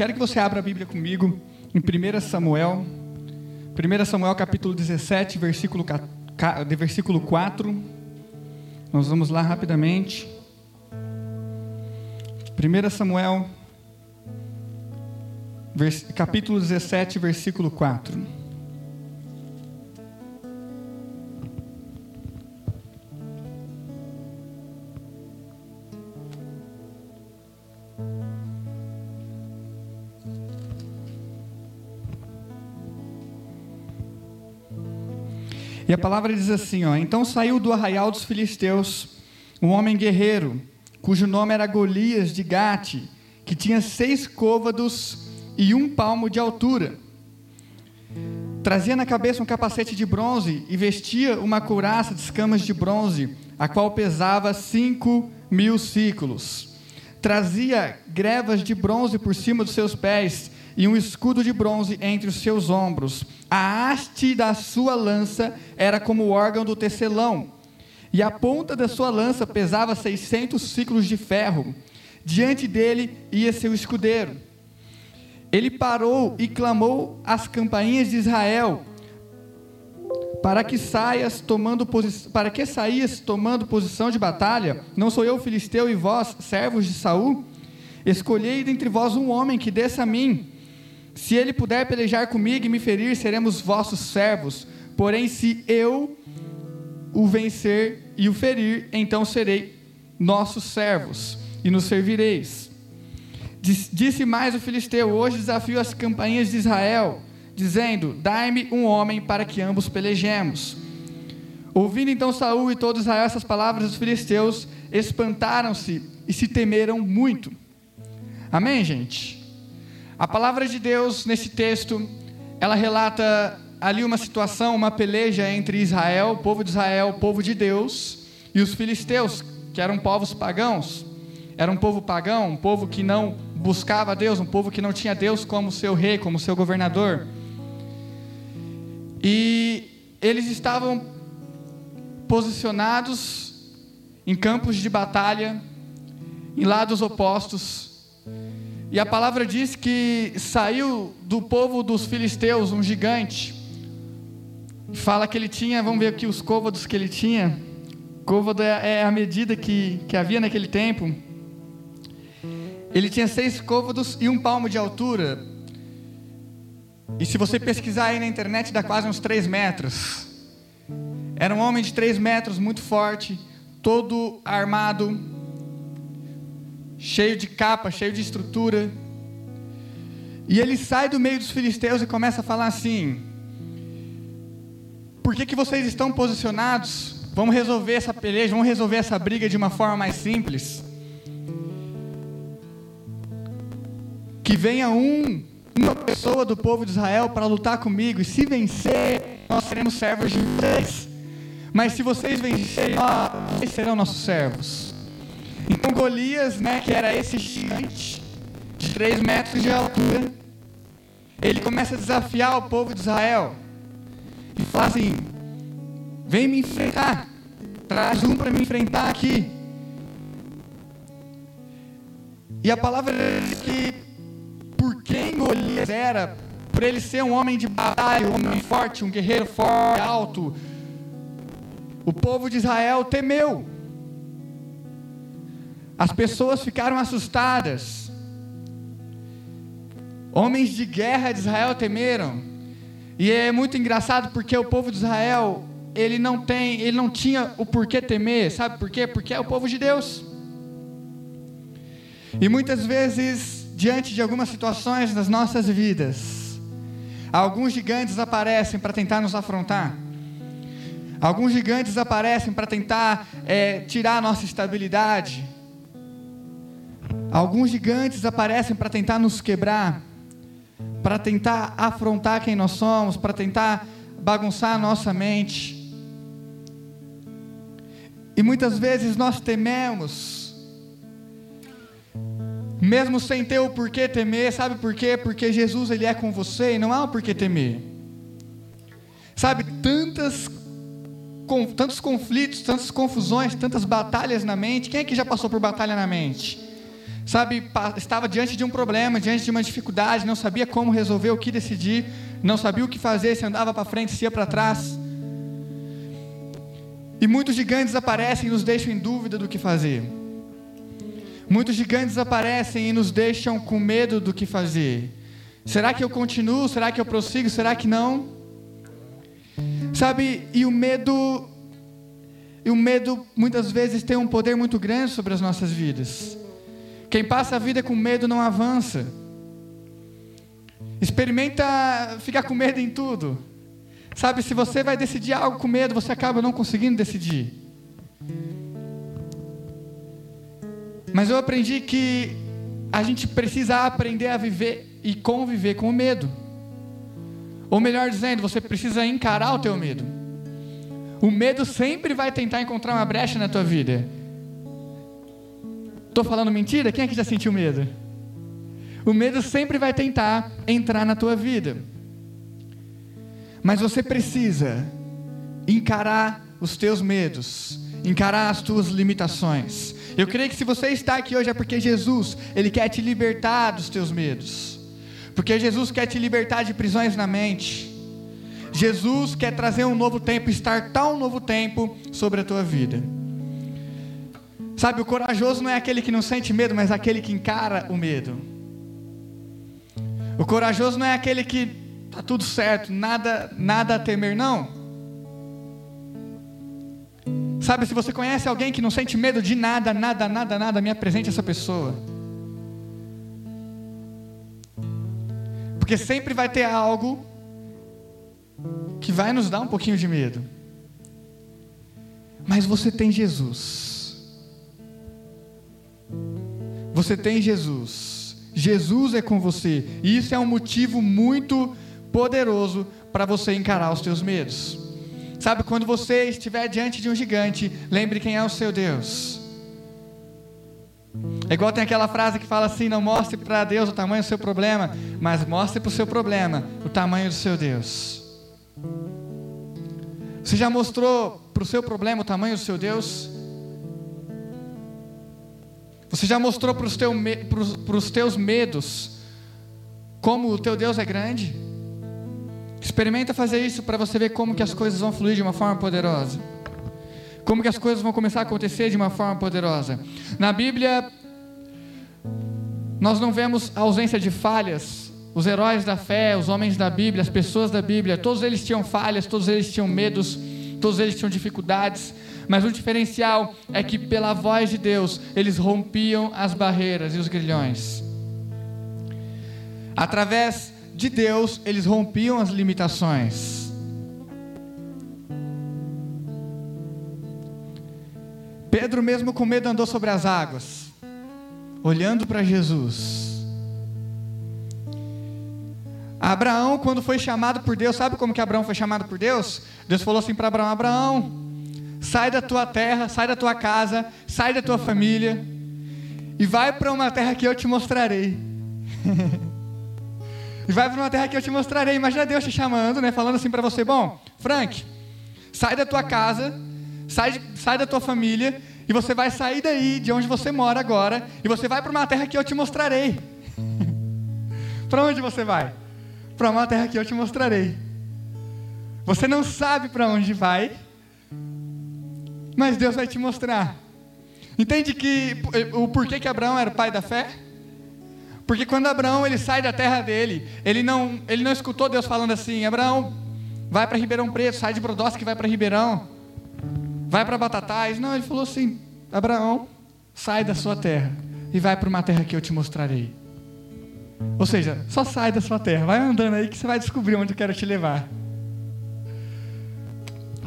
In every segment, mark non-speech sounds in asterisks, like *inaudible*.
Quero que você abra a Bíblia comigo em 1 Samuel, 1 Samuel capítulo 17, versículo, de versículo 4. Nós vamos lá rapidamente. 1 Samuel, capítulo 17, versículo 4. E a palavra diz assim, ó: Então saiu do arraial dos filisteus um homem guerreiro, cujo nome era Golias de Gate, que tinha seis côvados e um palmo de altura. Trazia na cabeça um capacete de bronze e vestia uma couraça de escamas de bronze, a qual pesava cinco mil ciclos. Trazia grevas de bronze por cima dos seus pés e um escudo de bronze entre os seus ombros. A haste da sua lança era como o órgão do tecelão, e a ponta da sua lança pesava seiscentos ciclos de ferro. Diante dele ia seu escudeiro. Ele parou e clamou às campainhas de Israel, para que saias tomando para que saías tomando posição de batalha? Não sou eu filisteu e vós, servos de Saul? Escolhei dentre vós um homem que desça a mim se ele puder pelejar comigo e me ferir, seremos vossos servos. Porém, se eu o vencer e o ferir, então serei nossos servos e nos servireis. Disse mais o filisteu: Hoje desafio as campainhas de Israel, dizendo: Dai-me um homem para que ambos pelejemos. Ouvindo então Saul e todo Israel essas palavras dos filisteus, espantaram-se e se temeram muito. Amém, gente? A palavra de Deus nesse texto, ela relata ali uma situação, uma peleja entre Israel, povo de Israel, povo de Deus, e os filisteus, que eram povos pagãos. Era um povo pagão, um povo que não buscava Deus, um povo que não tinha Deus como seu rei, como seu governador. E eles estavam posicionados em campos de batalha, em lados opostos, e a palavra diz que saiu do povo dos filisteus um gigante. Fala que ele tinha, vamos ver aqui os côvados que ele tinha. Côvado é, é a medida que, que havia naquele tempo. Ele tinha seis côvados e um palmo de altura. E se você pesquisar aí na internet, dá quase uns três metros. Era um homem de três metros, muito forte, todo armado, cheio de capa, cheio de estrutura. E ele sai do meio dos filisteus e começa a falar assim: Por que, que vocês estão posicionados? Vamos resolver essa peleja, vamos resolver essa briga de uma forma mais simples. Que venha um, uma pessoa do povo de Israel para lutar comigo, e se vencer, nós seremos servos de vocês. Mas se vocês vencerem, vocês serão nossos servos. Então Golias, né, que era esse gigante de 3 metros de altura, ele começa a desafiar o povo de Israel e fala assim: vem me enfrentar, traz um para me enfrentar aqui. E a palavra diz que por quem Golias era, por ele ser um homem de batalha, um homem forte, um guerreiro forte, alto, o povo de Israel temeu. As pessoas ficaram assustadas. Homens de guerra de Israel temeram. E é muito engraçado porque o povo de Israel, ele não tem, ele não tinha o porquê temer, sabe por quê? Porque é o povo de Deus. E muitas vezes, diante de algumas situações das nossas vidas, alguns gigantes aparecem para tentar nos afrontar. Alguns gigantes aparecem para tentar é, tirar a nossa estabilidade Alguns gigantes aparecem para tentar nos quebrar, para tentar afrontar quem nós somos, para tentar bagunçar a nossa mente. E muitas vezes nós tememos, mesmo sem ter o porquê temer, sabe por quê? Porque Jesus ele é com você e não há o porquê temer. Sabe, tantas com, tantos conflitos, tantas confusões, tantas batalhas na mente. Quem é que já passou por batalha na mente? Sabe, estava diante de um problema, diante de uma dificuldade, não sabia como resolver, o que decidir, não sabia o que fazer, se andava para frente, se ia para trás. E muitos gigantes aparecem e nos deixam em dúvida do que fazer. Muitos gigantes aparecem e nos deixam com medo do que fazer. Será que eu continuo? Será que eu prossigo? Será que não? Sabe, e o medo e o medo muitas vezes tem um poder muito grande sobre as nossas vidas. Quem passa a vida com medo não avança. Experimenta ficar com medo em tudo. Sabe, se você vai decidir algo com medo, você acaba não conseguindo decidir. Mas eu aprendi que a gente precisa aprender a viver e conviver com o medo. Ou melhor dizendo, você precisa encarar o teu medo. O medo sempre vai tentar encontrar uma brecha na tua vida. Estou falando mentira? Quem é que já sentiu medo? O medo sempre vai tentar entrar na tua vida. Mas você precisa encarar os teus medos, encarar as tuas limitações. Eu creio que se você está aqui hoje é porque Jesus, ele quer te libertar dos teus medos. Porque Jesus quer te libertar de prisões na mente. Jesus quer trazer um novo tempo, estartar um novo tempo sobre a tua vida. Sabe, o corajoso não é aquele que não sente medo, mas aquele que encara o medo. O corajoso não é aquele que tá tudo certo, nada, nada a temer, não. Sabe, se você conhece alguém que não sente medo de nada, nada, nada, nada, me apresente essa pessoa. Porque sempre vai ter algo que vai nos dar um pouquinho de medo. Mas você tem Jesus. Você tem Jesus. Jesus é com você. E isso é um motivo muito poderoso para você encarar os teus medos. Sabe, quando você estiver diante de um gigante, lembre quem é o seu Deus. É igual tem aquela frase que fala assim: não mostre para Deus o tamanho do seu problema, mas mostre para o seu problema o tamanho do seu Deus. Você já mostrou para o seu problema o tamanho do seu Deus? Você já mostrou para os, teu, teus medos como o teu Deus é grande? Experimenta fazer isso para você ver como que as coisas vão fluir de uma forma poderosa. Como que as coisas vão começar a acontecer de uma forma poderosa. Na Bíblia, nós não vemos ausência de falhas os heróis da fé, os homens da Bíblia, as pessoas da Bíblia, todos eles tinham falhas, todos eles tinham medos, todos eles tinham dificuldades, mas o diferencial é que pela voz de Deus eles rompiam as barreiras e os grilhões. Através de Deus eles rompiam as limitações. Pedro, mesmo com medo, andou sobre as águas, olhando para Jesus. Abraão, quando foi chamado por Deus, sabe como que Abraão foi chamado por Deus? Deus falou assim para Abraão: Abraão, sai da tua terra, sai da tua casa, sai da tua família e vai para uma terra que eu te mostrarei. *laughs* e vai para uma terra que eu te mostrarei. Imagina Deus te chamando, né? Falando assim para você: Bom, Frank, sai da tua casa, sai, sai da tua família e você vai sair daí, de onde você mora agora, e você vai para uma terra que eu te mostrarei. *laughs* para onde você vai? para uma terra que eu te mostrarei. Você não sabe para onde vai, mas Deus vai te mostrar. Entende que o porquê que Abraão era pai da fé? Porque quando Abraão ele sai da terra dele, ele não, ele não escutou Deus falando assim: Abraão, vai para Ribeirão Preto, sai de Brodowski, vai para Ribeirão, vai para Batatais. Não, ele falou assim: Abraão, sai da sua terra e vai para uma terra que eu te mostrarei. Ou seja, só sai da sua terra, vai andando aí que você vai descobrir onde eu quero te levar.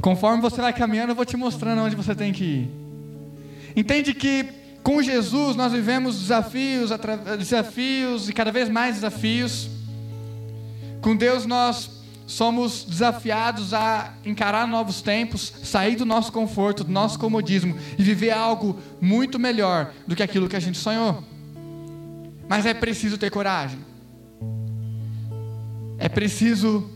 Conforme você vai caminhando, eu vou te mostrando onde você tem que ir. Entende que com Jesus nós vivemos desafios, desafios e cada vez mais desafios. Com Deus nós somos desafiados a encarar novos tempos, sair do nosso conforto, do nosso comodismo e viver algo muito melhor do que aquilo que a gente sonhou. Mas é preciso ter coragem. É preciso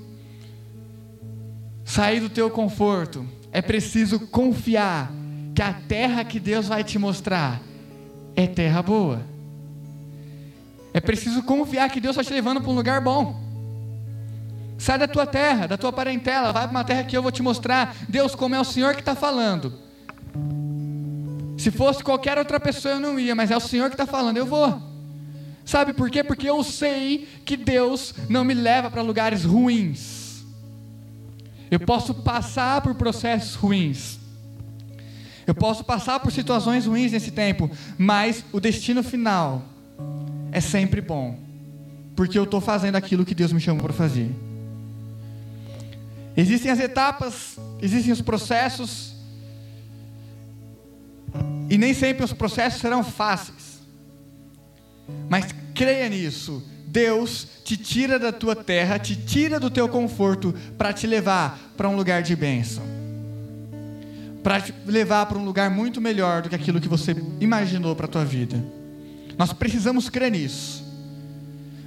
sair do teu conforto. É preciso confiar que a terra que Deus vai te mostrar é terra boa. É preciso confiar que Deus está te levando para um lugar bom. Sai da tua terra, da tua parentela, vai para uma terra que eu vou te mostrar. Deus, como é o Senhor que está falando. Se fosse qualquer outra pessoa eu não ia, mas é o Senhor que está falando, eu vou. Sabe por quê? Porque eu sei que Deus não me leva para lugares ruins. Eu posso passar por processos ruins. Eu posso passar por situações ruins nesse tempo, mas o destino final é sempre bom, porque eu estou fazendo aquilo que Deus me chamou para fazer. Existem as etapas, existem os processos, e nem sempre os processos serão fáceis. Mas creia nisso. Deus te tira da tua terra, te tira do teu conforto para te levar para um lugar de bênção. Para te levar para um lugar muito melhor do que aquilo que você imaginou para a tua vida. Nós precisamos crer nisso.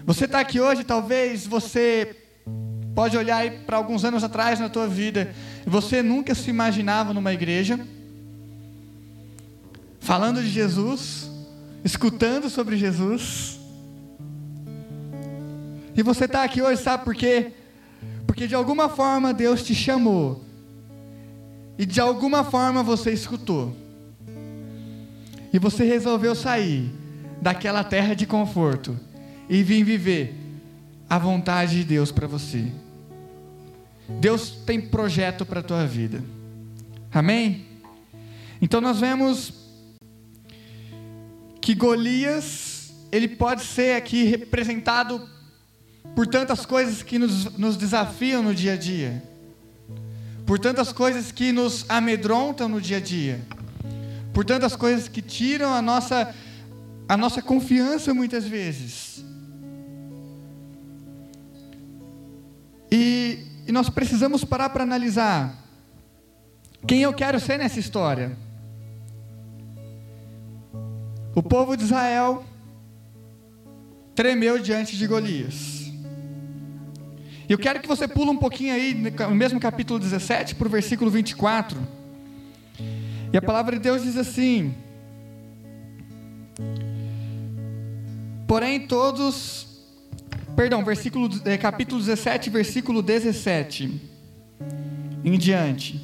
Você está aqui hoje, talvez você pode olhar para alguns anos atrás na tua vida, você nunca se imaginava numa igreja falando de Jesus, escutando sobre Jesus. E você está aqui hoje, sabe por quê? Porque de alguma forma Deus te chamou, e de alguma forma você escutou, e você resolveu sair daquela terra de conforto e vir viver a vontade de Deus para você. Deus tem projeto para a tua vida. Amém? Então nós vemos que Golias, ele pode ser aqui representado por tantas coisas que nos, nos desafiam no dia a dia, por tantas coisas que nos amedrontam no dia a dia, por tantas coisas que tiram a nossa, a nossa confiança muitas vezes. E, e nós precisamos parar para analisar quem eu quero ser nessa história. O povo de Israel tremeu diante de Golias. E eu quero que você pule um pouquinho aí, no mesmo capítulo 17, para o versículo 24. E a palavra de Deus diz assim: Porém, todos. Perdão, versículo, é, capítulo 17, versículo 17. Em diante.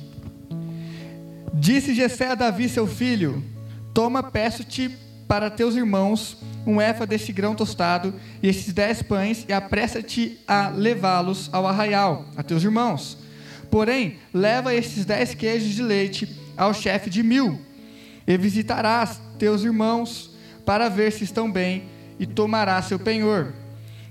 Disse Jessé a Davi, seu filho: Toma, peço-te para teus irmãos um éfa deste grão tostado e estes dez pães, e apressa-te a levá-los ao arraial, a teus irmãos. Porém, leva estes dez queijos de leite ao chefe de mil, e visitarás teus irmãos para ver se estão bem, e tomarás seu penhor.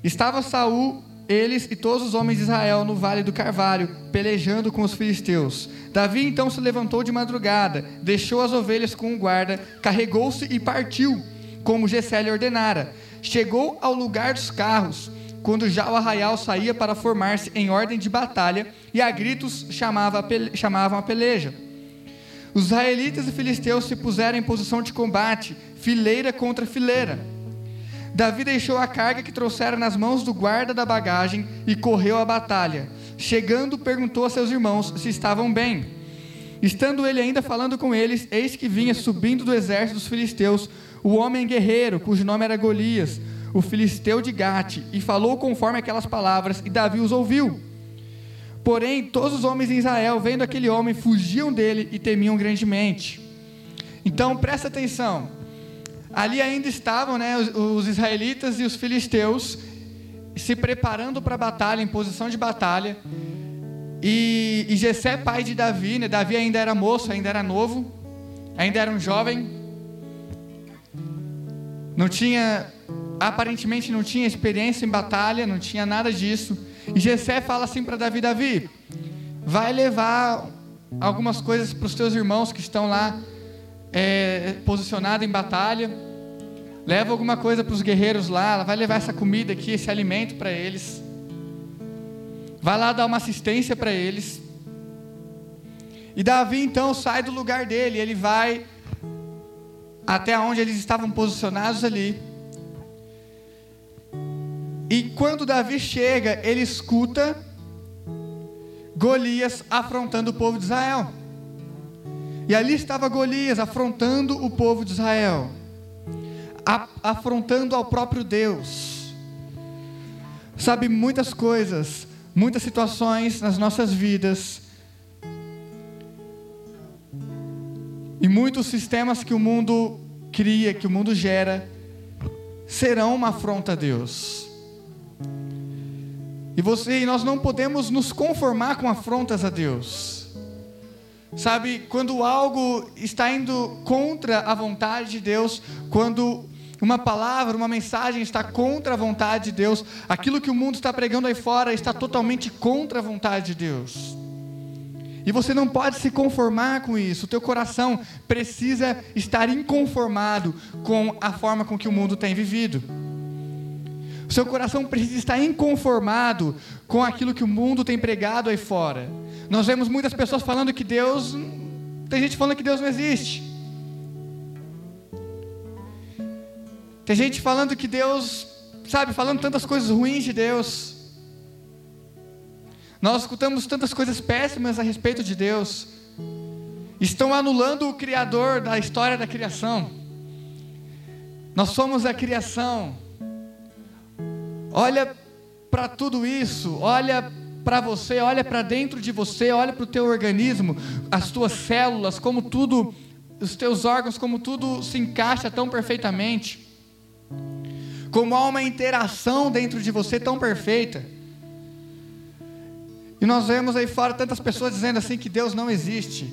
Estava Saul, eles e todos os homens de Israel no vale do Carvalho, pelejando com os filisteus. Davi então se levantou de madrugada, deixou as ovelhas com o guarda, carregou-se e partiu, como Gessé lhe ordenara. Chegou ao lugar dos carros, quando já o arraial saía para formar-se em ordem de batalha, e a gritos chamava, chamavam a peleja. Os israelitas e filisteus se puseram em posição de combate, fileira contra fileira. Davi deixou a carga que trouxera nas mãos do guarda da bagagem e correu à batalha. Chegando, perguntou a seus irmãos se estavam bem. Estando ele ainda falando com eles, eis que vinha subindo do exército dos filisteus o homem guerreiro, cujo nome era Golias, o filisteu de Gate, e falou conforme aquelas palavras, e Davi os ouviu. Porém, todos os homens em Israel, vendo aquele homem, fugiam dele e temiam grandemente. Então, presta atenção. Ali ainda estavam né, os, os israelitas e os filisteus, se preparando para a batalha, em posição de batalha. E, e Jessé, pai de Davi, né? Davi ainda era moço, ainda era novo, ainda era um jovem. Não tinha, aparentemente não tinha experiência em batalha, não tinha nada disso. E Jessé fala assim para Davi, Davi, vai levar algumas coisas para os teus irmãos que estão lá é, posicionados em batalha. Leva alguma coisa para os guerreiros lá, ela vai levar essa comida aqui, esse alimento para eles. Vai lá dar uma assistência para eles. E Davi então sai do lugar dele, ele vai até onde eles estavam posicionados ali. E quando Davi chega, ele escuta Golias afrontando o povo de Israel. E ali estava Golias afrontando o povo de Israel. Afrontando ao próprio Deus. Sabe, muitas coisas, muitas situações nas nossas vidas, e muitos sistemas que o mundo cria, que o mundo gera, serão uma afronta a Deus. E você e nós não podemos nos conformar com afrontas a Deus. Sabe, quando algo está indo contra a vontade de Deus, quando uma palavra, uma mensagem está contra a vontade de Deus, aquilo que o mundo está pregando aí fora está totalmente contra a vontade de Deus. E você não pode se conformar com isso. O teu coração precisa estar inconformado com a forma com que o mundo tem vivido. O seu coração precisa estar inconformado com aquilo que o mundo tem pregado aí fora. Nós vemos muitas pessoas falando que Deus. Tem gente falando que Deus não existe. Tem gente falando que Deus, sabe, falando tantas coisas ruins de Deus. Nós escutamos tantas coisas péssimas a respeito de Deus. Estão anulando o Criador da história da criação. Nós somos a criação. Olha para tudo isso, olha para você, olha para dentro de você, olha para o teu organismo, as tuas células, como tudo, os teus órgãos, como tudo se encaixa tão perfeitamente. Como há uma interação dentro de você tão perfeita. E nós vemos aí fora tantas pessoas dizendo assim que Deus não existe,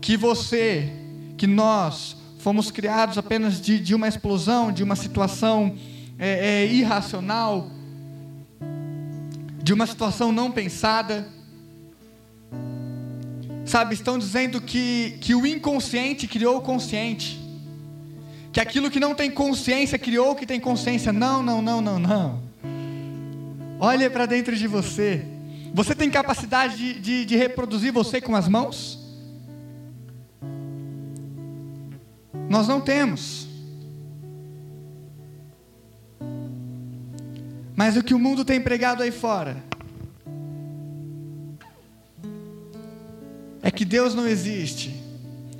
que você, que nós fomos criados apenas de, de uma explosão, de uma situação é, é, irracional, de uma situação não pensada. Sabe, estão dizendo que, que o inconsciente criou o consciente. Que aquilo que não tem consciência criou o que tem consciência. Não, não, não, não, não. Olha para dentro de você. Você tem capacidade de, de, de reproduzir você com as mãos? Nós não temos. Mas o que o mundo tem pregado aí fora é que Deus não existe.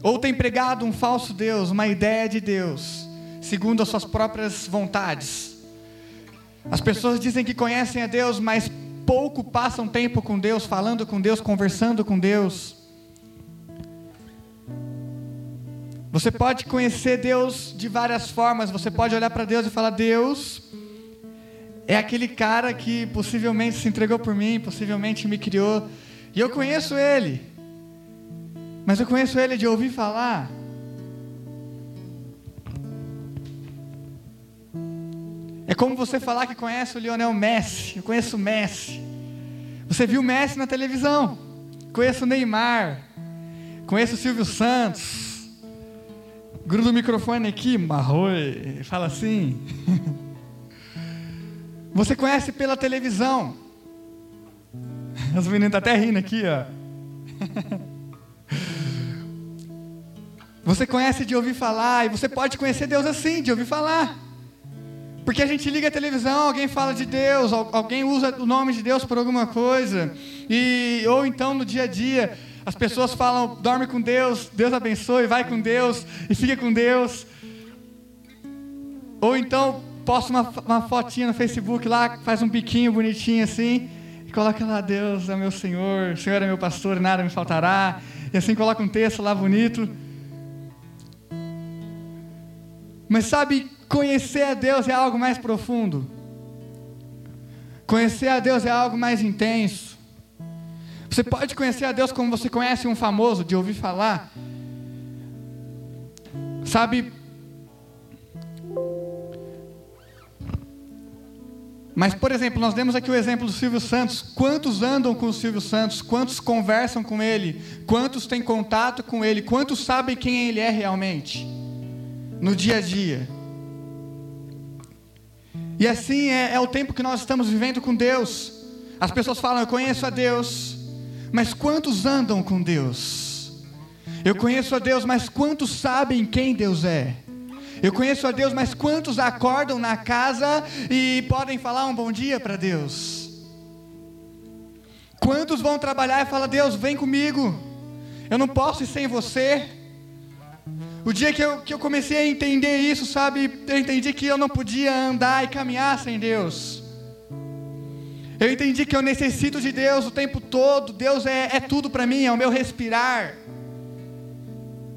Ou tem pregado um falso Deus, uma ideia de Deus, segundo as suas próprias vontades. As pessoas dizem que conhecem a Deus, mas pouco passam tempo com Deus, falando com Deus, conversando com Deus. Você pode conhecer Deus de várias formas. Você pode olhar para Deus e falar: Deus, é aquele cara que possivelmente se entregou por mim, possivelmente me criou, e eu conheço ele, mas eu conheço ele de ouvir falar. É como você falar que conhece o Lionel Messi, eu conheço o Messi. Você viu o Messi na televisão, conheço o Neymar, conheço o Silvio Santos. Gruda o microfone aqui, Marroi, fala assim. *laughs* Você conhece pela televisão. Os meninos estão até rindo aqui, ó. *laughs* Você conhece de ouvir falar, e você pode conhecer Deus assim, de ouvir falar. Porque a gente liga a televisão, alguém fala de Deus, alguém usa o nome de Deus por alguma coisa. E, ou então no dia a dia, as pessoas falam, dorme com Deus, Deus abençoe, vai com Deus e fica com Deus. Ou então posta uma, uma fotinha no Facebook lá, faz um biquinho bonitinho assim, e coloca lá, Deus é meu Senhor, o Senhor é meu pastor, nada me faltará. E assim coloca um texto lá bonito. Mas sabe, conhecer a Deus é algo mais profundo. Conhecer a Deus é algo mais intenso. Você pode conhecer a Deus como você conhece um famoso, de ouvir falar. Sabe, Mas, por exemplo, nós demos aqui o exemplo do Silvio Santos. Quantos andam com o Silvio Santos? Quantos conversam com ele? Quantos têm contato com ele? Quantos sabem quem ele é realmente? No dia a dia. E assim é, é o tempo que nós estamos vivendo com Deus. As pessoas falam, eu conheço a Deus. Mas quantos andam com Deus? Eu conheço a Deus, mas quantos sabem quem Deus é? Eu conheço a Deus, mas quantos acordam na casa e podem falar um bom dia para Deus? Quantos vão trabalhar e falam: Deus, vem comigo, eu não posso ir sem você. O dia que eu, que eu comecei a entender isso, sabe? Eu entendi que eu não podia andar e caminhar sem Deus. Eu entendi que eu necessito de Deus o tempo todo. Deus é, é tudo para mim, é o meu respirar.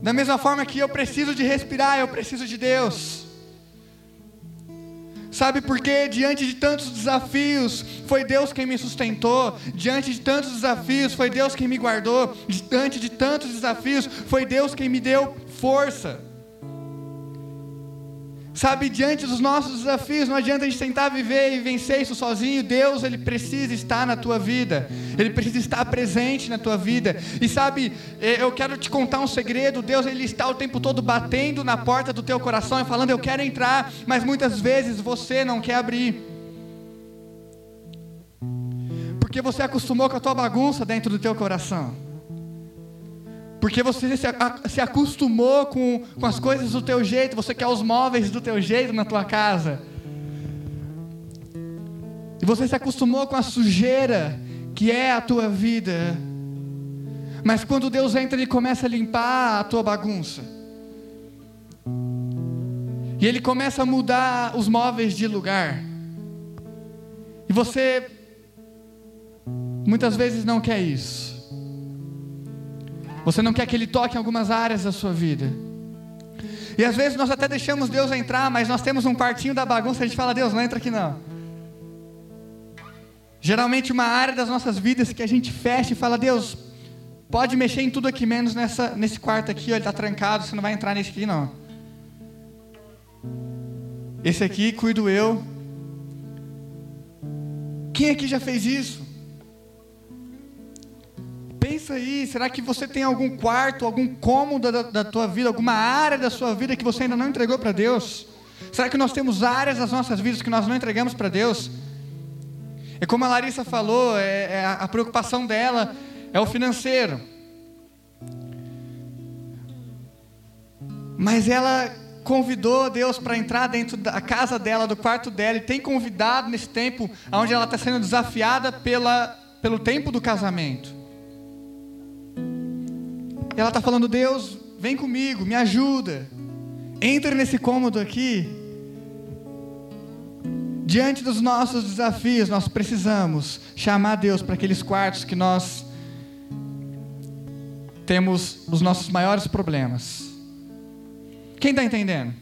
Da mesma forma que eu preciso de respirar, eu preciso de Deus. Sabe por quê? Diante de tantos desafios, foi Deus quem me sustentou. Diante de tantos desafios, foi Deus quem me guardou. Diante de tantos desafios, foi Deus quem me deu força. Sabe, diante dos nossos desafios, não adianta a gente tentar viver e vencer isso sozinho. Deus, Ele precisa estar na tua vida. Ele precisa estar presente na tua vida. E sabe, eh, eu quero te contar um segredo. Deus, Ele está o tempo todo batendo na porta do teu coração e falando: Eu quero entrar, mas muitas vezes você não quer abrir. Porque você acostumou com a tua bagunça dentro do teu coração. Porque você se, se acostumou com, com as coisas do teu jeito, você quer os móveis do teu jeito na tua casa. E você se acostumou com a sujeira que é a tua vida. Mas quando Deus entra, Ele começa a limpar a tua bagunça. E Ele começa a mudar os móveis de lugar. E você muitas vezes não quer isso. Você não quer que Ele toque em algumas áreas da sua vida. E às vezes nós até deixamos Deus entrar, mas nós temos um quartinho da bagunça a gente fala: Deus, não entra aqui não. Geralmente, uma área das nossas vidas que a gente fecha e fala: Deus, pode mexer em tudo aqui, menos nessa, nesse quarto aqui, ó, ele está trancado, você não vai entrar nesse aqui não. Esse aqui cuido eu. Quem aqui já fez isso? Pensa aí, será que você tem algum quarto, algum cômodo da, da tua vida, alguma área da sua vida que você ainda não entregou para Deus? Será que nós temos áreas das nossas vidas que nós não entregamos para Deus? É como a Larissa falou, é, é a preocupação dela é o financeiro. Mas ela convidou Deus para entrar dentro da casa dela, do quarto dela, e tem convidado nesse tempo onde ela está sendo desafiada pela, pelo tempo do casamento. Ela está falando: Deus, vem comigo, me ajuda. Entre nesse cômodo aqui. Diante dos nossos desafios, nós precisamos chamar Deus para aqueles quartos que nós temos os nossos maiores problemas. Quem está entendendo?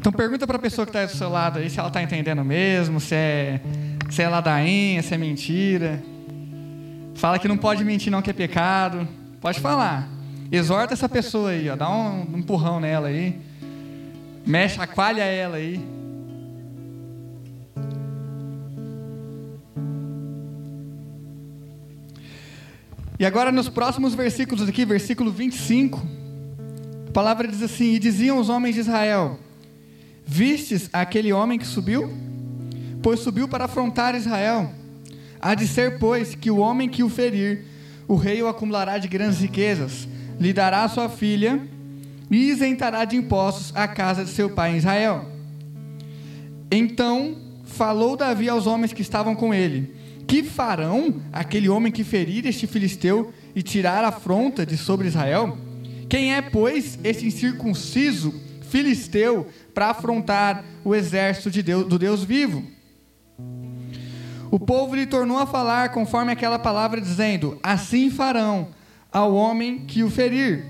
Então pergunta para a pessoa que está do seu lado aí se ela está entendendo mesmo, se é, se é ladainha, se é mentira. Fala que não pode mentir, não que é pecado. Pode falar. Exorta essa pessoa aí, ó. Dá um, um empurrão nela aí. Mexe, aqualha ela aí. E agora nos próximos versículos aqui, versículo 25, a palavra diz assim: E diziam os homens de Israel: Vistes aquele homem que subiu? Pois subiu para afrontar Israel. Há de ser, pois, que o homem que o ferir, o rei o acumulará de grandes riquezas, lhe dará sua filha e isentará de impostos a casa de seu pai em Israel. Então falou Davi aos homens que estavam com ele: Que farão aquele homem que ferir este filisteu e tirar a afronta de sobre Israel? Quem é, pois, esse incircunciso filisteu para afrontar o exército de Deus, do Deus vivo? O povo lhe tornou a falar conforme aquela palavra, dizendo: Assim farão ao homem que o ferir.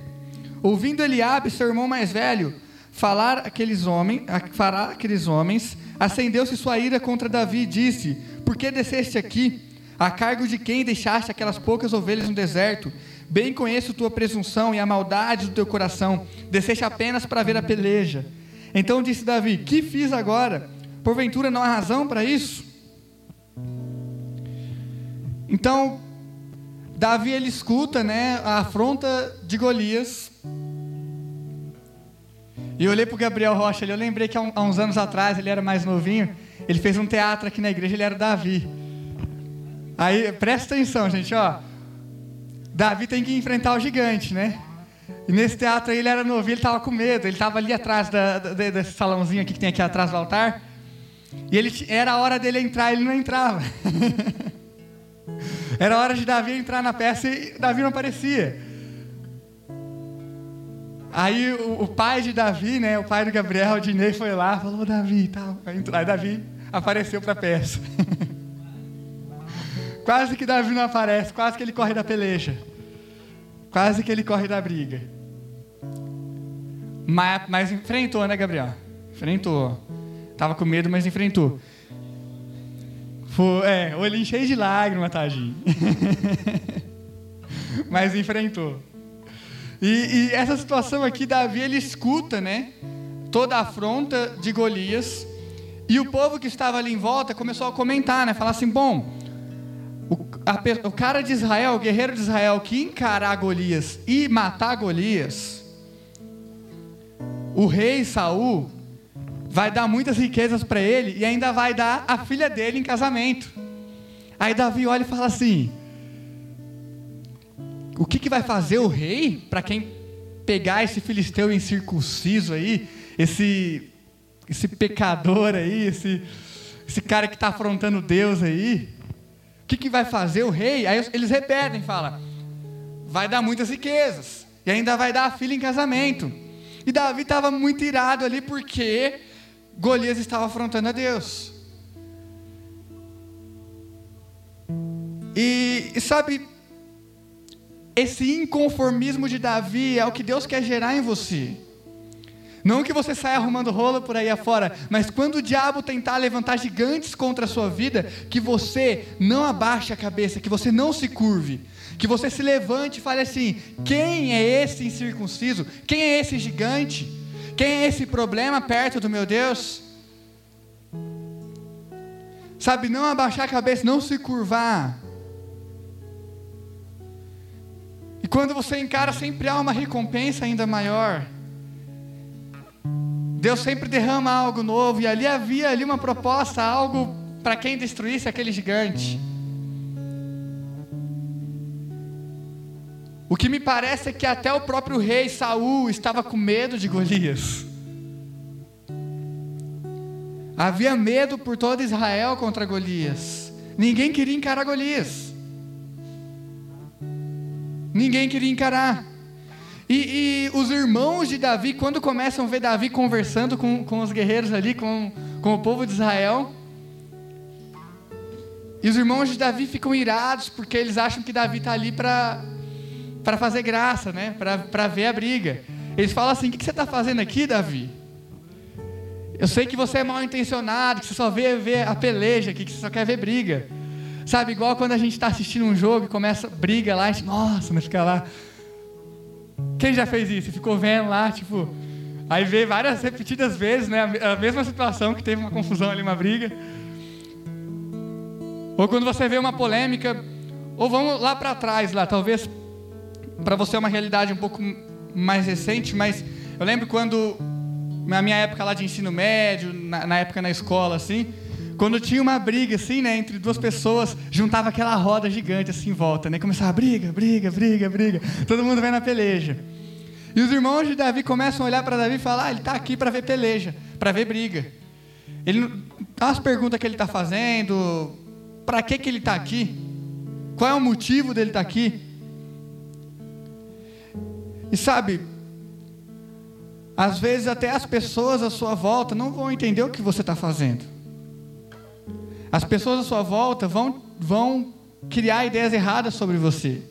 Ouvindo Eliabe, seu irmão mais velho, falar aqueles homens, fará aqueles homens, acendeu-se sua ira contra Davi e disse: Por que desceste aqui? A cargo de quem deixaste aquelas poucas ovelhas no deserto? Bem conheço tua presunção e a maldade do teu coração. Desceste apenas para ver a peleja. Então disse Davi: Que fiz agora? Porventura não há razão para isso? Então, Davi ele escuta, né, a afronta de Golias. E eu olhei para o Gabriel Rocha, eu lembrei que há, uns anos atrás, ele era mais novinho, ele fez um teatro aqui na igreja, ele era Davi. Aí, presta atenção, gente, ó. Davi tem que enfrentar o gigante, né? E nesse teatro aí, ele era novinho, ele estava com medo, ele estava ali atrás da, da, desse salãozinho aqui que tem aqui atrás do altar. E ele, era a hora dele entrar, ele não entrava. *laughs* Era hora de Davi entrar na peça e Davi não aparecia. Aí o, o, pai de Davi, né, o pai do Gabriel, o Dinei, foi lá, falou, Davi, tal. Aí Davi apareceu para a peça. *laughs* quase que Davi não aparece, quase que ele corre da peleja. Quase que ele corre da briga. Mas, mas enfrentou, né, Gabriel? Enfrentou. Tava com medo, mas enfrentou. Foi, é, olhinho cheio de lágrimas, tadinho. *laughs* mas enfrentou. E, e, essa situação aqui, Davi, ele escuta, né? Toda a afronta de Golias. E o povo que estava ali em volta começou a comentar, né? Falar assim: bom, o, a, o cara de Israel, o guerreiro de Israel que encarar Golias e matar Golias, o rei Saul vai dar muitas riquezas para ele e ainda vai dar a filha dele em casamento. Aí Davi olha e fala assim: o que, que vai fazer o rei para quem pegar esse filisteu incircunciso aí, esse, esse pecador aí, esse, esse cara que está afrontando Deus aí? O que, que vai fazer o rei? Aí eles repetem, fala, vai dar muitas riquezas e ainda vai dar a filha em casamento. E Davi estava muito irado ali porque Golias estava afrontando a Deus. E, e sabe, esse inconformismo de Davi é o que Deus quer gerar em você. Não que você saia arrumando rolo por aí afora, mas quando o diabo tentar levantar gigantes contra a sua vida, que você não abaixe a cabeça, que você não se curve, que você se levante e fale assim: quem é esse incircunciso? Quem é esse gigante? Quem é esse problema perto do meu Deus? Sabe, não abaixar a cabeça, não se curvar. E quando você encara, sempre há uma recompensa ainda maior. Deus sempre derrama algo novo, e ali havia ali uma proposta, algo para quem destruísse aquele gigante. O que me parece é que até o próprio rei Saul estava com medo de Golias. Havia medo por todo Israel contra Golias. Ninguém queria encarar Golias. Ninguém queria encarar. E, e, os irmãos de Davi, quando começam a ver Davi conversando com, com os guerreiros ali, com, com o povo de Israel, e os irmãos de Davi ficam irados, porque eles acham que Davi está ali para fazer graça, né? para ver a briga. Eles falam assim: O que, que você está fazendo aqui, Davi? Eu sei que você é mal intencionado, que você só vê, vê a peleja aqui, que você só quer ver briga. Sabe, igual quando a gente está assistindo um jogo e começa briga lá, a gente, nossa, mas fica lá. Quem já fez isso? Ficou vendo lá, tipo. Aí vê várias repetidas vezes, né? A mesma situação que teve uma confusão ali, uma briga. Ou quando você vê uma polêmica, ou vamos lá para trás, lá, talvez para você é uma realidade um pouco mais recente, mas eu lembro quando na minha época lá de ensino médio, na, na época na escola, assim, quando tinha uma briga, assim, né, entre duas pessoas, juntava aquela roda gigante assim em volta, né? Começava briga, briga, briga, briga. Todo mundo vai na peleja. E os irmãos de Davi começam a olhar para Davi e falar: ah, ele está aqui para ver peleja, para ver briga. Ele, as perguntas que ele está fazendo, para que, que ele está aqui? Qual é o motivo dele estar tá aqui? E sabe, às vezes até as pessoas à sua volta não vão entender o que você está fazendo. As pessoas à sua volta vão, vão criar ideias erradas sobre você.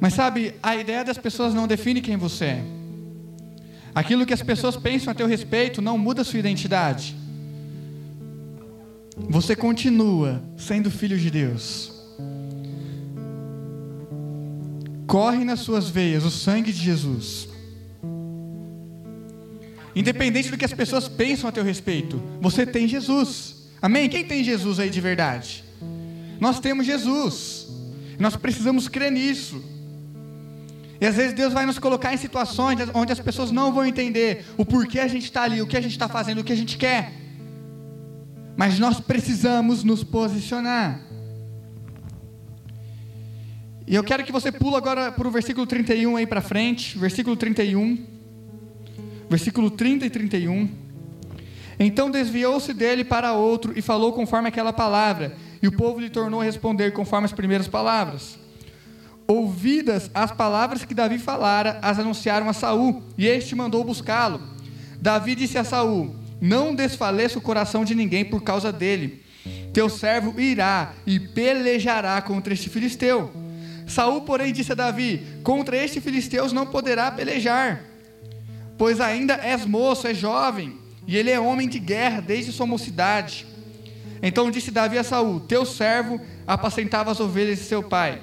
Mas sabe, a ideia das pessoas não define quem você é. Aquilo que as pessoas pensam a teu respeito não muda a sua identidade. Você continua sendo filho de Deus. Corre nas suas veias o sangue de Jesus. Independente do que as pessoas pensam a teu respeito, você tem Jesus. Amém? Quem tem Jesus aí de verdade? Nós temos Jesus. Nós precisamos crer nisso. E às vezes Deus vai nos colocar em situações onde as pessoas não vão entender o porquê a gente está ali, o que a gente está fazendo, o que a gente quer. Mas nós precisamos nos posicionar. E eu quero que você pula agora para o versículo 31 aí para frente, versículo 31, versículo 30 e 31. Então desviou-se dele para outro e falou conforme aquela palavra, e o povo lhe tornou a responder conforme as primeiras palavras. ouvidas as palavras que Davi falara, as anunciaram a Saul, e este mandou buscá-lo. Davi disse a Saul: Não desfaleça o coração de ninguém por causa dele. Teu servo irá e pelejará contra este filisteu. Saul, porém, disse a Davi: Contra este filisteu não poderá pelejar, pois ainda és moço, é jovem, e ele é homem de guerra desde sua mocidade. Então disse Davi a Saul: Teu servo apacentava as ovelhas de seu pai.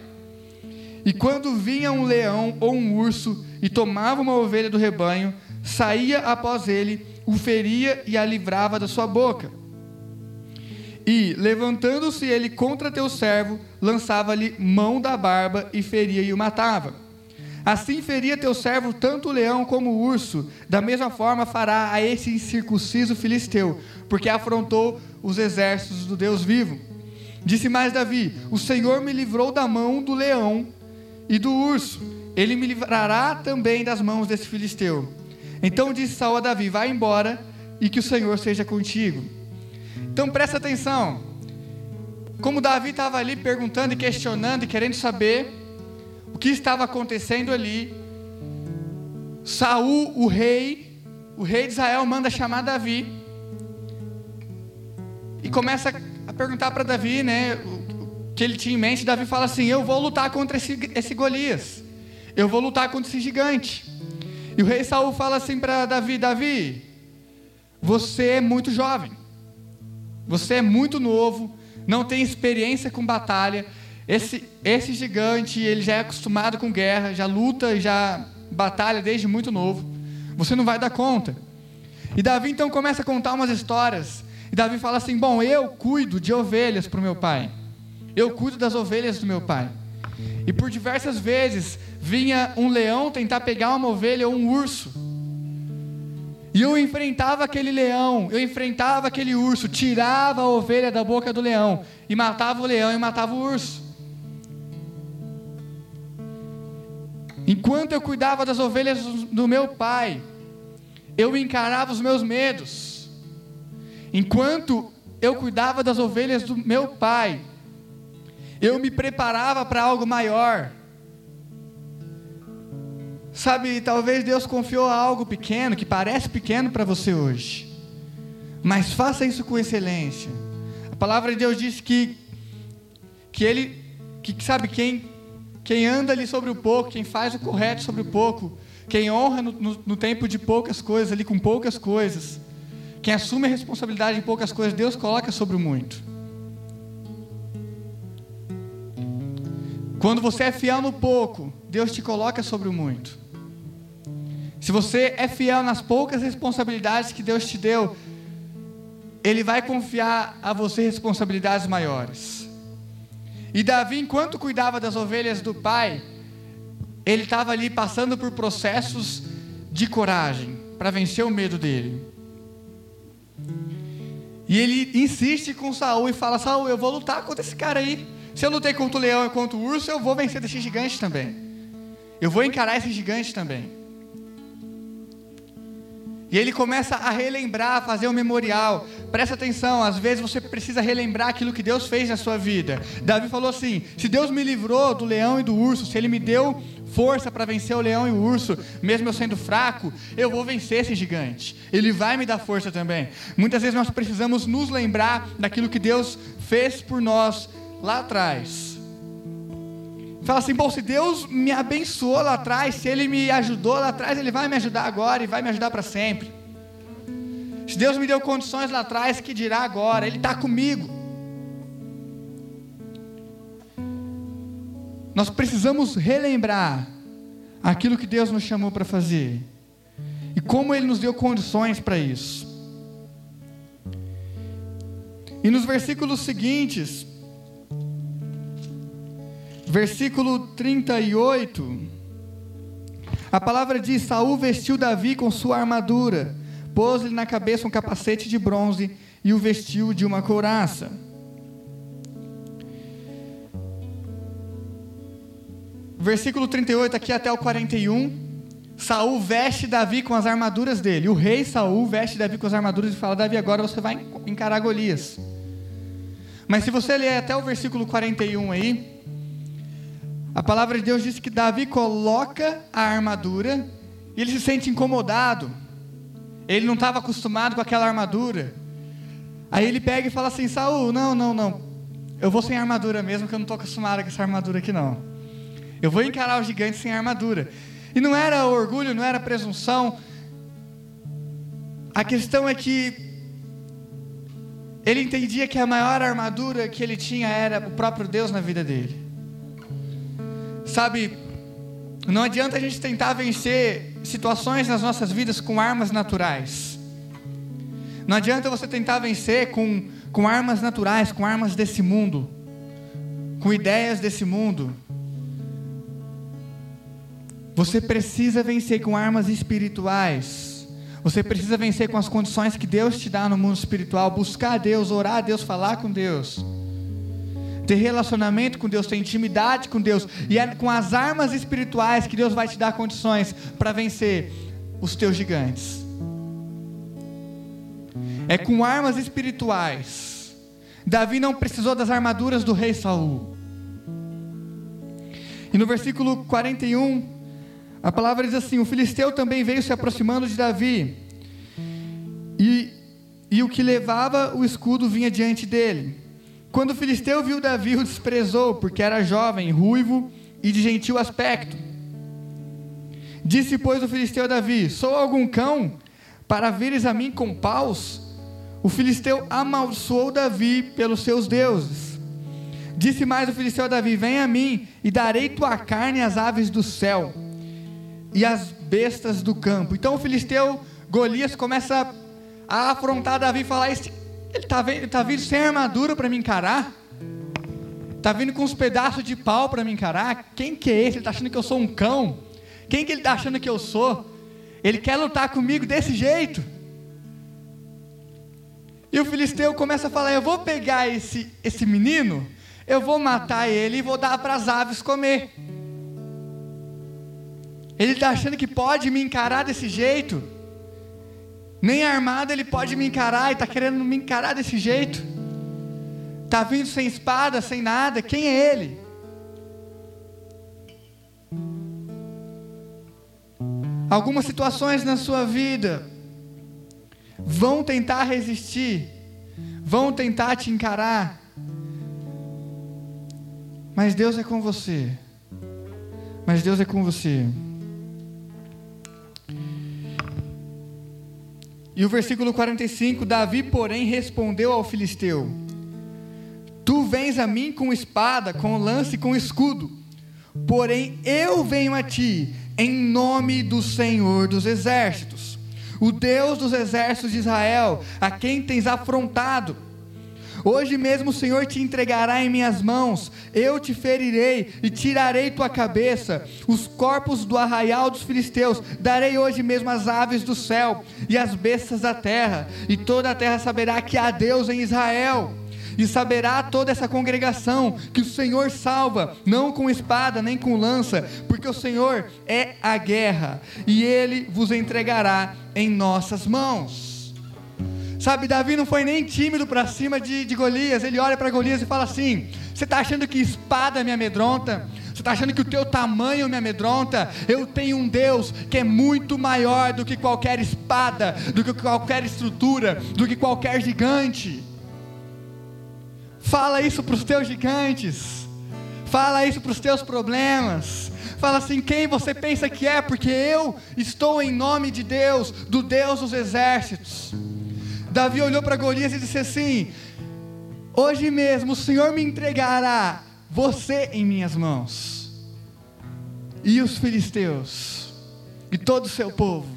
E quando vinha um leão ou um urso e tomava uma ovelha do rebanho, saía após ele, o feria e a livrava da sua boca. E, levantando-se ele contra teu servo, lançava-lhe mão da barba e feria e o matava. Assim feria teu servo tanto o leão como o urso, da mesma forma fará a esse incircunciso filisteu, porque afrontou os exércitos do Deus vivo. Disse mais Davi: O Senhor me livrou da mão do leão e do urso, ele me livrará também das mãos desse filisteu. Então disse Saul a Davi: Vai embora e que o Senhor seja contigo. Então presta atenção. Como Davi estava ali perguntando e questionando e querendo saber o que estava acontecendo ali, Saul, o rei, o rei de Israel, manda chamar Davi e começa a perguntar para Davi, né, o que ele tinha em mente. Davi fala assim: Eu vou lutar contra esse, esse Golias, eu vou lutar contra esse gigante. E o rei Saul fala assim para Davi: Davi, você é muito jovem. Você é muito novo, não tem experiência com batalha. Esse, esse gigante, ele já é acostumado com guerra, já luta, já batalha desde muito novo. Você não vai dar conta. E Davi então começa a contar umas histórias. E Davi fala assim: Bom, eu cuido de ovelhas para o meu pai. Eu cuido das ovelhas do meu pai. E por diversas vezes vinha um leão tentar pegar uma ovelha ou um urso. E eu enfrentava aquele leão, eu enfrentava aquele urso, tirava a ovelha da boca do leão, e matava o leão e matava o urso. Enquanto eu cuidava das ovelhas do meu pai, eu encarava os meus medos. Enquanto eu cuidava das ovelhas do meu pai, eu me preparava para algo maior. Sabe, talvez Deus confiou algo pequeno, que parece pequeno para você hoje. Mas faça isso com excelência. A palavra de Deus diz que que ele que sabe quem quem anda ali sobre o pouco, quem faz o correto sobre o pouco, quem honra no, no, no tempo de poucas coisas, ali com poucas coisas, quem assume a responsabilidade em poucas coisas, Deus coloca sobre o muito. Quando você é fiel no pouco, Deus te coloca sobre o muito. Se você é fiel nas poucas responsabilidades que Deus te deu, Ele vai confiar a você responsabilidades maiores. E Davi, enquanto cuidava das ovelhas do pai, ele estava ali passando por processos de coragem para vencer o medo dele. E ele insiste com Saul e fala: Saul, eu vou lutar contra esse cara aí. Se eu lutei contra o leão e contra o urso, eu vou vencer desse gigante também. Eu vou encarar esse gigante também. E ele começa a relembrar, a fazer um memorial. Presta atenção, às vezes você precisa relembrar aquilo que Deus fez na sua vida. Davi falou assim: se Deus me livrou do leão e do urso, se Ele me deu força para vencer o leão e o urso, mesmo eu sendo fraco, eu vou vencer esse gigante. Ele vai me dar força também. Muitas vezes nós precisamos nos lembrar daquilo que Deus fez por nós lá atrás. Fala assim, bom, se Deus me abençoou lá atrás, se Ele me ajudou lá atrás, Ele vai me ajudar agora e vai me ajudar para sempre. Se Deus me deu condições lá atrás, que dirá agora? Ele está comigo. Nós precisamos relembrar aquilo que Deus nos chamou para fazer e como Ele nos deu condições para isso. E nos versículos seguintes, versículo 38. A palavra diz: Saul vestiu Davi com sua armadura, pôs-lhe na cabeça um capacete de bronze e o vestiu de uma couraça. Versículo 38 aqui até o 41. Saul veste Davi com as armaduras dele. O rei Saul veste Davi com as armaduras e fala: Davi, agora você vai encarar Golias. Mas se você ler até o versículo 41 aí, A palavra de Deus diz que Davi coloca a armadura e ele se sente incomodado. Ele não estava acostumado com aquela armadura. Aí ele pega e fala assim: Saul, não, não, não. Eu vou sem armadura mesmo, que eu não estou acostumado com essa armadura aqui não. Eu vou encarar o gigante sem armadura. E não era orgulho, não era presunção. A questão é que ele entendia que a maior armadura que ele tinha era o próprio Deus na vida dele. Sabe, não adianta a gente tentar vencer situações nas nossas vidas com armas naturais. Não adianta você tentar vencer com, com armas naturais, com armas desse mundo, com ideias desse mundo. Você precisa vencer com armas espirituais. Você precisa vencer com as condições que Deus te dá no mundo espiritual. Buscar Deus, orar a Deus, falar com Deus. Ter relacionamento com Deus, ter intimidade com Deus. E é com as armas espirituais que Deus vai te dar condições para vencer os teus gigantes. É com armas espirituais. Davi não precisou das armaduras do rei Saul. E no versículo 41, a palavra diz assim: O filisteu também veio se aproximando de Davi, e, e o que levava o escudo vinha diante dele. Quando o filisteu viu Davi, o desprezou, porque era jovem, ruivo e de gentil aspecto. Disse, pois, o filisteu a Davi: Sou algum cão para vires a mim com paus? O filisteu amaldiçoou Davi pelos seus deuses. Disse mais o filisteu a Davi: Vem a mim e darei tua carne às aves do céu e as bestas do campo. Então o filisteu Golias começa a afrontar Davi e falar: Ele está tá vindo sem armadura para me encarar? Está vindo com uns pedaços de pau para me encarar? Quem que é esse? Ele está achando que eu sou um cão? Quem que ele está achando que eu sou? Ele quer lutar comigo desse jeito? E o filisteu começa a falar: Eu vou pegar esse, esse menino, eu vou matar ele e vou dar para as aves comer. Ele está achando que pode me encarar desse jeito. Nem armado ele pode me encarar e está querendo me encarar desse jeito. Está vindo sem espada, sem nada. Quem é ele? Algumas situações na sua vida vão tentar resistir, vão tentar te encarar, mas Deus é com você. Mas Deus é com você. E o versículo 45: Davi, porém, respondeu ao filisteu: Tu vens a mim com espada, com lance e com escudo, porém eu venho a ti em nome do Senhor dos exércitos, o Deus dos exércitos de Israel, a quem tens afrontado. Hoje mesmo o Senhor te entregará em minhas mãos, eu te ferirei e tirarei tua cabeça, os corpos do arraial dos filisteus, darei hoje mesmo as aves do céu e as bestas da terra, e toda a terra saberá que há Deus em Israel. E saberá toda essa congregação que o Senhor salva, não com espada nem com lança, porque o Senhor é a guerra, e ele vos entregará em nossas mãos. Sabe, Davi não foi nem tímido para cima de, de Golias. Ele olha para Golias e fala assim: Você está achando que espada me amedronta? Você está achando que o teu tamanho me amedronta? Eu tenho um Deus que é muito maior do que qualquer espada, do que qualquer estrutura, do que qualquer gigante. Fala isso para os teus gigantes. Fala isso para os teus problemas. Fala assim: quem você pensa que é? Porque eu estou em nome de Deus, do Deus dos exércitos. Davi olhou para Golias e disse assim: Hoje mesmo o Senhor me entregará você em minhas mãos, e os filisteus, e todo o seu povo.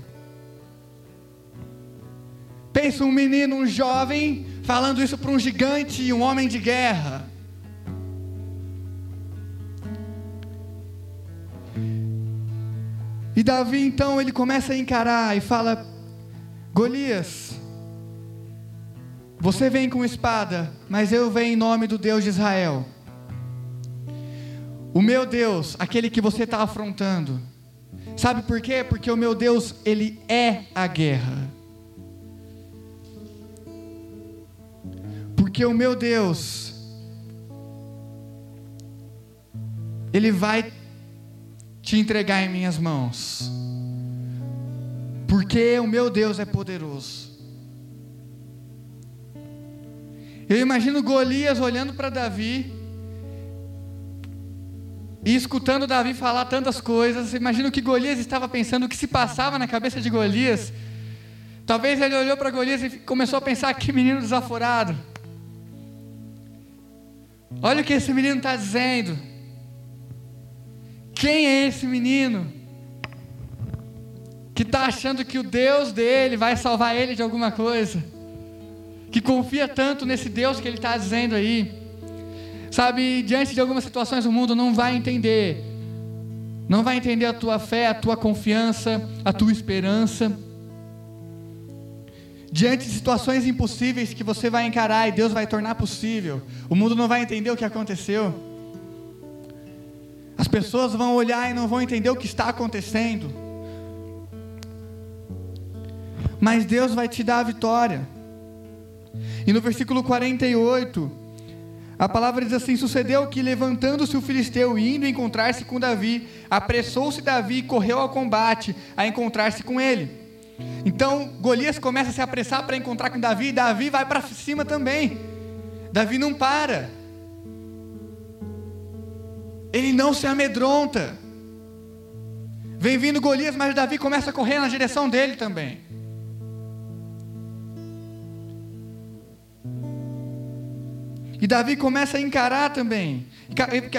Pensa um menino, um jovem, falando isso para um gigante e um homem de guerra. E Davi então ele começa a encarar e fala: Golias, você vem com espada, mas eu venho em nome do Deus de Israel. O meu Deus, aquele que você está afrontando. Sabe por quê? Porque o meu Deus, ele é a guerra. Porque o meu Deus, Ele vai te entregar em minhas mãos. Porque o meu Deus é poderoso. Eu imagino Golias olhando para Davi e escutando Davi falar tantas coisas. Imagino que Golias estava pensando, o que se passava na cabeça de Golias. Talvez ele olhou para Golias e começou a pensar: que menino desaforado. Olha o que esse menino está dizendo. Quem é esse menino? Que está achando que o Deus dele vai salvar ele de alguma coisa. Que confia tanto nesse Deus que ele está dizendo aí. Sabe, diante de algumas situações o mundo não vai entender. Não vai entender a tua fé, a tua confiança, a tua esperança. Diante de situações impossíveis que você vai encarar e Deus vai tornar possível, o mundo não vai entender o que aconteceu. As pessoas vão olhar e não vão entender o que está acontecendo. Mas Deus vai te dar a vitória. E no versículo 48, a palavra diz assim: Sucedeu que, levantando-se o filisteu e indo encontrar-se com Davi, apressou-se Davi e correu ao combate a encontrar-se com ele. Então Golias começa a se apressar para encontrar com Davi, e Davi vai para cima também. Davi não para. Ele não se amedronta. Vem vindo Golias, mas Davi começa a correr na direção dele também. E Davi começa a encarar também.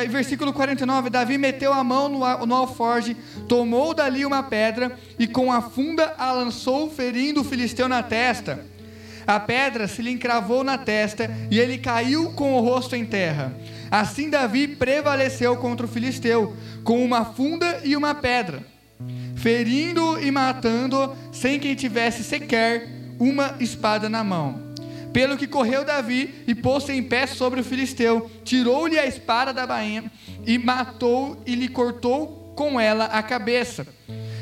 Versículo 49: Davi meteu a mão no, alforge, tomou dali uma pedra e com a funda a lançou, ferindo o filisteu na testa. A pedra se lhe encravou na testa e ele caiu com o rosto em terra. Assim Davi prevaleceu contra o filisteu, com uma funda e uma pedra, ferindo e matando, sem que tivesse sequer uma espada na mão. Pelo que correu Davi e pôs-se em pé sobre o filisteu, tirou-lhe a espada da bainha e matou e lhe cortou com ela a cabeça.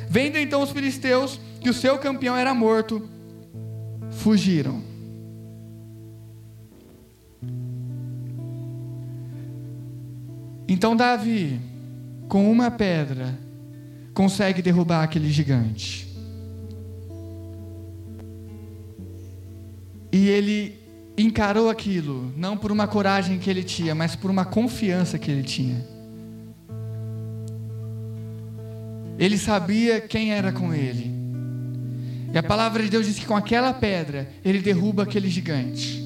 Vendo então os filisteus que o seu campeão era morto, fugiram. Então Davi, com uma pedra, consegue derrubar aquele gigante. E ele encarou aquilo, não por uma coragem que ele tinha, mas por uma confiança que ele tinha. Ele sabia quem era com ele. E a palavra de Deus diz que com aquela pedra ele derruba aquele gigante.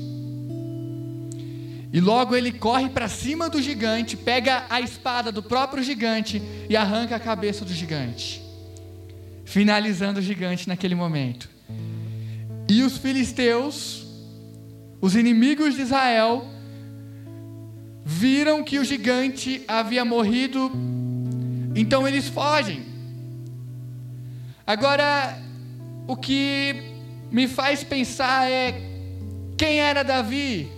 E logo ele corre para cima do gigante, pega a espada do próprio gigante e arranca a cabeça do gigante, finalizando o gigante naquele momento. E os filisteus, os inimigos de Israel, viram que o gigante havia morrido, então eles fogem. Agora, o que me faz pensar é: quem era Davi?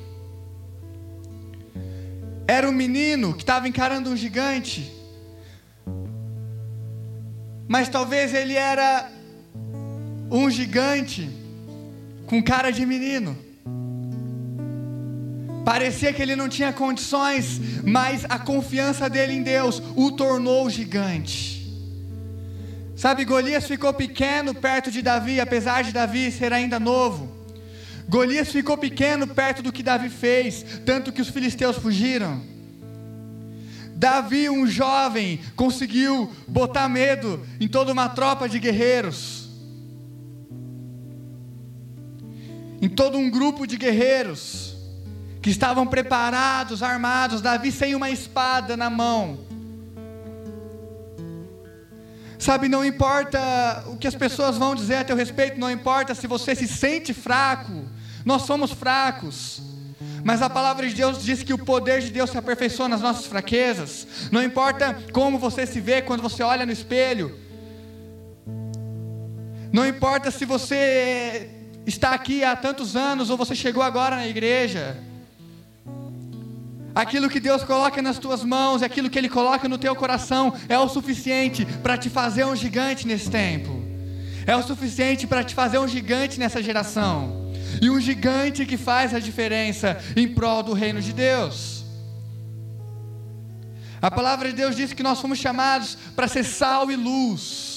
Era um menino que estava encarando um gigante, mas talvez ele era um gigante com cara de menino. Parecia que ele não tinha condições, mas a confiança dele em Deus o tornou gigante. Sabe, Golias ficou pequeno perto de Davi, apesar de Davi ser ainda novo. Golias ficou pequeno perto do que Davi fez, tanto que os filisteus fugiram. Davi, um jovem, conseguiu botar medo em toda uma tropa de guerreiros. Em todo um grupo de guerreiros que estavam preparados, armados, Davi sem uma espada na mão. Sabe, não importa o que as pessoas vão dizer a teu respeito, não importa se você se sente fraco, nós somos fracos. Mas a palavra de Deus diz que o poder de Deus se aperfeiçoa nas nossas fraquezas. Não importa como você se vê quando você olha no espelho. Não importa se você está aqui há tantos anos ou você chegou agora na igreja. Aquilo que Deus coloca nas tuas mãos, aquilo que Ele coloca no teu coração, é o suficiente para te fazer um gigante nesse tempo. É o suficiente para te fazer um gigante nessa geração. E um gigante que faz a diferença em prol do reino de Deus. A palavra de Deus diz que nós fomos chamados para ser sal e luz,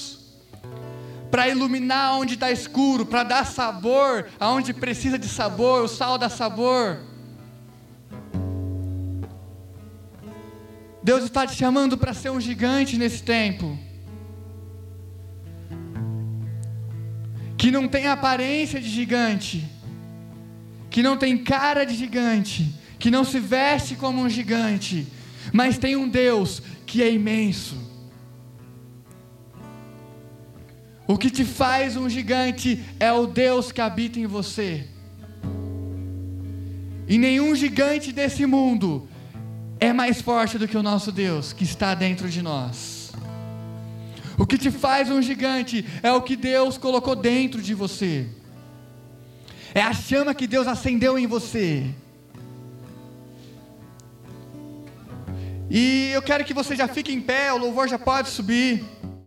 para iluminar onde está escuro, para dar sabor aonde precisa de sabor, o sal dá sabor. Deus está te chamando para ser um gigante nesse tempo. Que não tem aparência de gigante, que não tem cara de gigante, que não se veste como um gigante, mas tem um Deus que é imenso. O que te faz um gigante é o Deus que habita em você. E nenhum gigante desse mundo é mais forte do que o nosso Deus que está dentro de nós. O que te faz um gigante é o que Deus colocou dentro de você. É a chama que Deus acendeu em você. E eu quero que você já fique em pé, o louvor já pode subir.